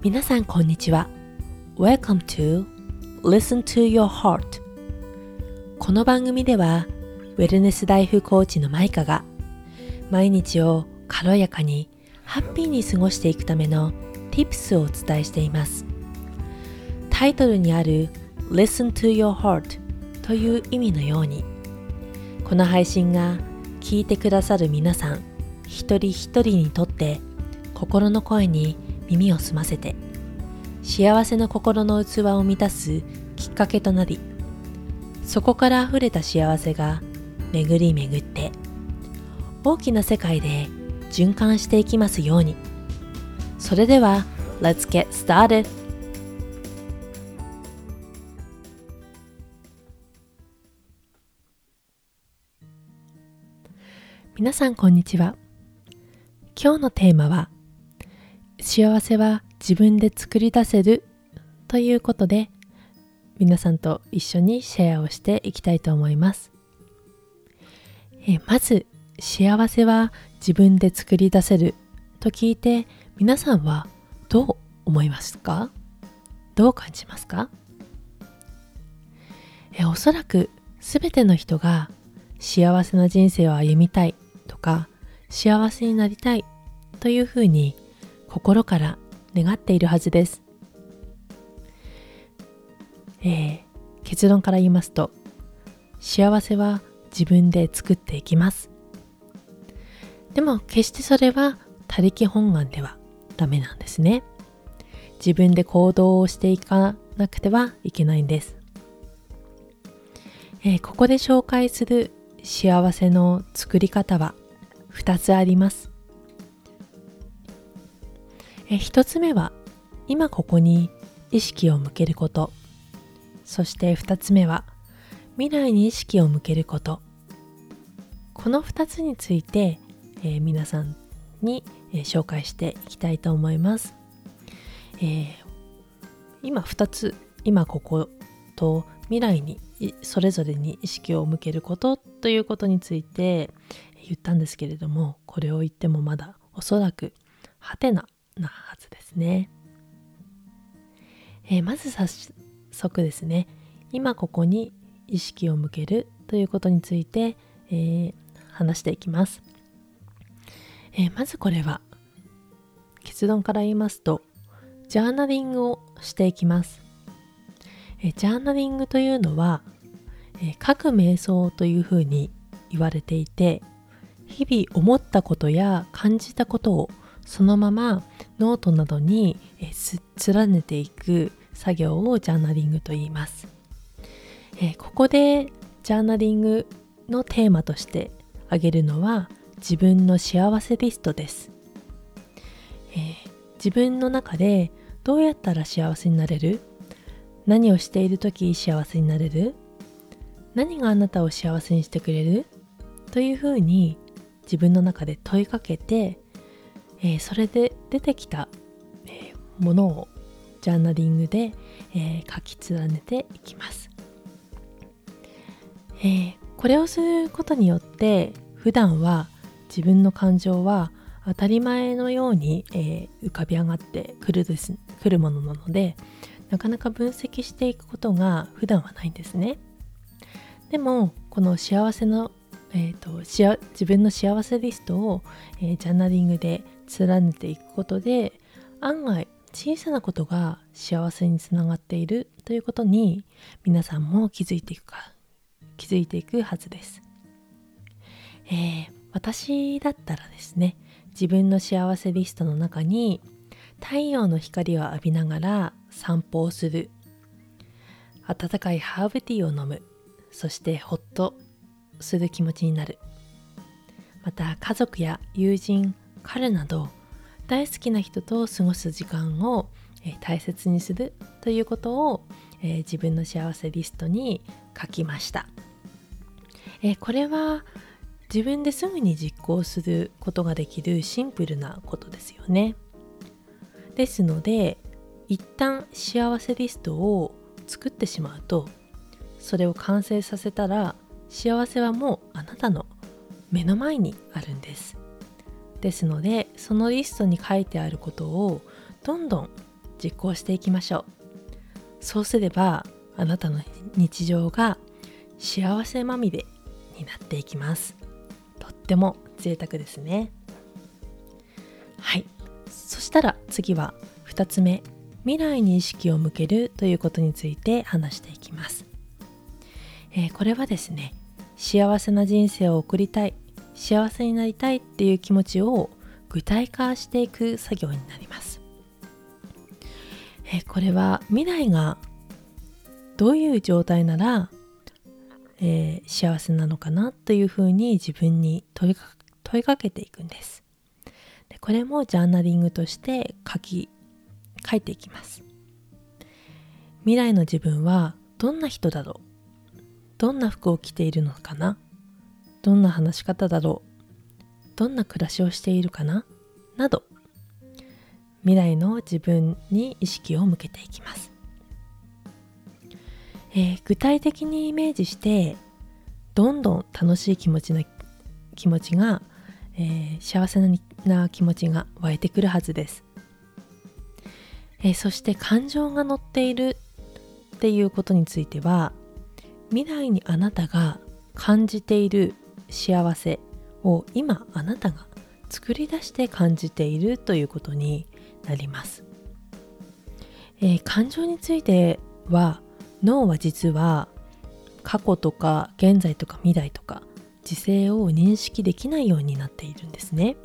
皆さんこんにちは。Welcome to Listen to Your Heart この番組ではウェルネスライフコーチのマイカが毎日を軽やかにハッピーに過ごしていくための Tips をお伝えしています。タイトルにある Listen to Your Heart という意味のようにこの配信が聞いてくださる皆さん一人一人にとって心の声に耳を澄ませて幸せの心の器を満たすきっかけとなりそこから溢れた幸せが巡り巡って大きな世界で循環していきますようにそれでは Let's get started! 皆さんこんにちは今日のテーマは幸せは自分で作り出せるということで皆さんと一緒にシェアをしていきたいと思います。えまず幸せは自分で作り出せると聞いて皆さんはどう思いますか？どう感じますか？えおそらく全ての人が幸せな人生を歩みたいとか幸せになりたいというふうに心から願っているはずです、えー、結論から言いますと幸せは自分で作っていきます。でも決してそれは他力本願ではダメなんですね。自分で行動をしていかなくてはいけないんです、えー、ここで紹介する幸せの作り方は2つあります。え1つ目は今ここに意識を向けること。そして2つ目は未来に意識を向けること。この2つについて、えー、皆さんに、えー、紹介していきたいと思います、えー、今2つ今ここと未来にそれぞれに意識を向けることということについて言ったんですけれどもこれを言ってもまだおそらくハテナなはずですね、えー、まず早速ですね。今ここに意識を向けるということについて、えー、話していきます、えー、まずこれは結論から言いますとジャーナリングをしていきます、えジャーナリングというのは、え書く瞑想というふうに言われていて日々思ったことや感じたことをそのままノートなどに連ねていく作業をジャーナリングと言います、えー、ここでジャーナリングのテーマとして挙げるのは自分の幸せリストです、えー、自分の中でどうやったら幸せになれる？何をしている時幸せになれる？何があなたを幸せにしてくれる？というふうに自分の中で問いかけてえー、それで出てきた、えー、ものをジャーナリングで、えー、書き連ねていきます、えこれをすることによって普段は自分の感情は当たり前のように、え浮かび上がってくるですくるものなのでなかなか分析していくことが普段はないんですね。でもこの幸せのえーと、自分の幸せリストを、えー、ジャーナリングで連ねていくことで案外小さなことが幸せにつながっているということに皆さんも気づいていくか気づいていくはずです、えー、私だったらですね自分の幸せリストの中に太陽の光を浴びながら散歩をする。温かいハーブティーを飲む。そしてホッとする気持ちになる。また家族や友人彼など大好きな人と過ごす時間を、え大切にするということを、え自分の幸せリストに書きました、えこれは自分ですぐに実行することができるシンプルなことですよね。ですので一旦幸せリストを作ってしまうとそれを完成させたら幸せはもうあなたの目の前にあるんです。ですのでそのリストに書いてあることをどんどん実行していきましょう。そうすればあなたの日常が幸せまみれになっていきます。とっても贅沢ですね。はい。そしたら次は2つ目。未来に意識を向けるということについて話していきます、えー、これはですね幸せな人生を送りたい幸せになりたいっていう気持ちを具体化していく作業になります、え、これは未来がどういう状態なら、えー、幸せなのかなというふうに自分に問いか問いかけていくんです。でこれもジャーナリングとして書き書いていきます。未来の自分はどんな人だろう？どんな服を着ているのかな？どんな話し方だろう？どんな暮らしをしているかな？など。未来の自分に意識を向けていきます。えー、具体的にイメージしてどんどん楽しい気持ちな気持ちが、えー、幸せな気持ちが湧いてくるはずです、えー、そして感情が乗っているっていうことについては未来にあなたが感じている幸せを今あなたが作り出して感じているということになります、えー、感情については脳は実は過去とか現在とか未来とか時勢を認識できないようになっているんですね。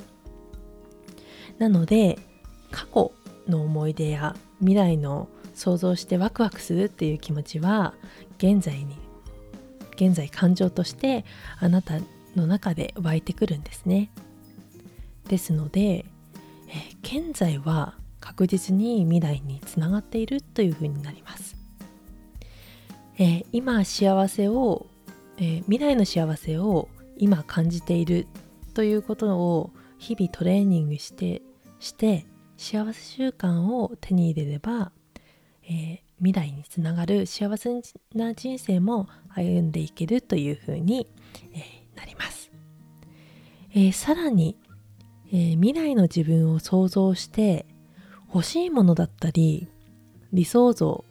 なので過去の思い出や未来の想像してワクワクするっていう気持ちは現在に現在感情としてあなたの中で湧いてくるんですね。ですので、え現在は確実に未来につながっているというふうになります。えー、今幸せを、えー、未来の幸せを今感じているということを日々トレーニングしてして幸せ習慣を手に入れれば、えー、未来につながる幸せな人生も歩んでいけるというふうに、え、なります、えー、さらに、え未来の自分を想像して欲しいものだったり理想像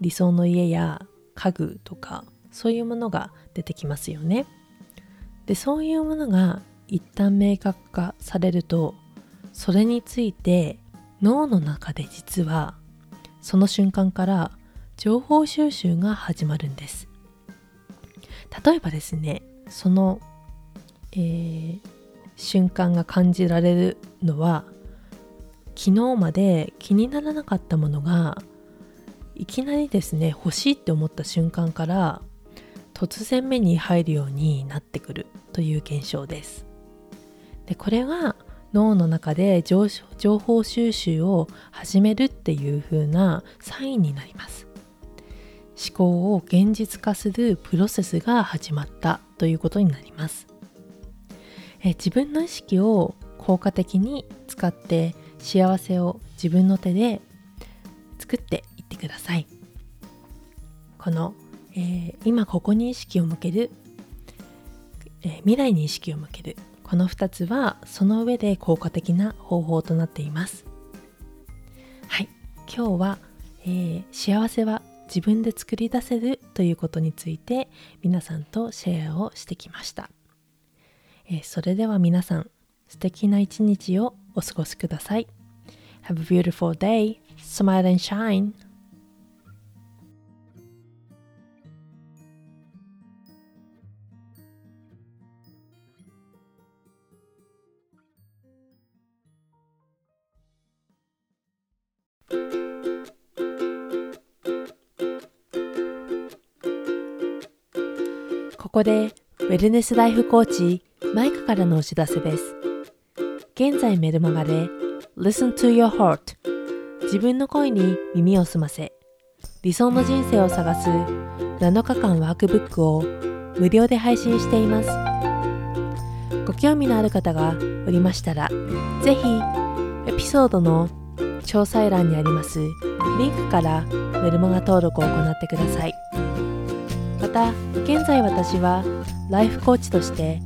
理想の家や家具とかそういうものが出てきますよね。でそういうものが一旦明確化されるとそれについて脳の中で実はその瞬間から情報収集が始まるんです。例えばですねその、えー、瞬間が感じられるのは昨日まで気にならなかったものがいきなりですね欲しいって思った瞬間から突然目に入るようになってくるという現象です。でこれが脳の中で情報収集を始めるっていう風なサインになります。思考を現実化するプロセスが始まったということになります。え自分の意識を効果的に使って幸せを自分の手で作っていってください。この、えー、今ここに意識を向ける、えー、未来に意識を向けるこの2つはその上で効果的な方法となっていますはい今日は、えー、幸せは自分で作り出せるということについて皆さんとシェアをしてきました、えそれでは皆さん素敵な一日をお過ごしください Have a beautiful day. Smile and shine. ここでウェルネスライフコーチマイクからのお知らせです。現在メルマガで Listen to your heart 自分の声に耳を澄ませ理想の人生を探す7日間ワークブックを無料で配信しています。ご興味のある方がおりましたらぜひエピソードの詳細欄にありますリンクからメルマガ登録を行ってください。また現在私はライフコーチとして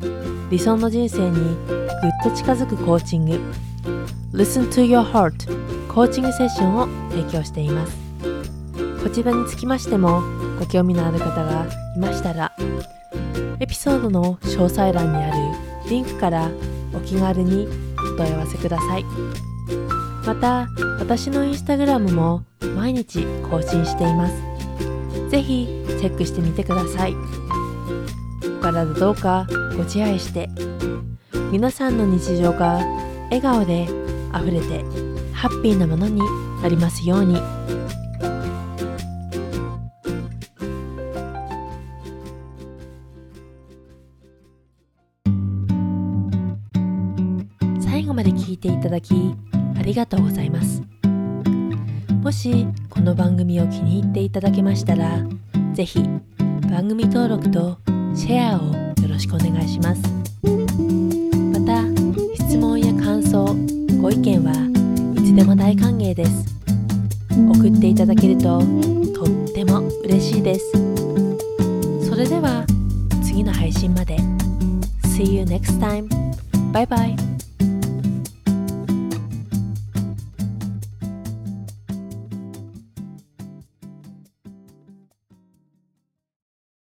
理想の人生にぐっと近づくコーチング Listen to Your Heart コーチングセッションを提供しています。こちらにつきましてもご興味のある方がいましたらエピソードの詳細欄にあるリンクからお気軽にお問い合わせください。また私のインスタグラムも毎日更新しています。ぜひチェックしてみてください。お体どうかご自愛して。皆さんの日常が笑顔であふれてハッピーなものになりますように。最後まで聞いていただきありがとうございます。もしこの番組を気に入っていただけましたらぜひ番組登録とシェアをよろしくお願いしますまた質問や感想ご意見はいつでも大歓迎です送っていただけるととっても嬉しいですそれでは次の配信まで See you next time. Bye bye.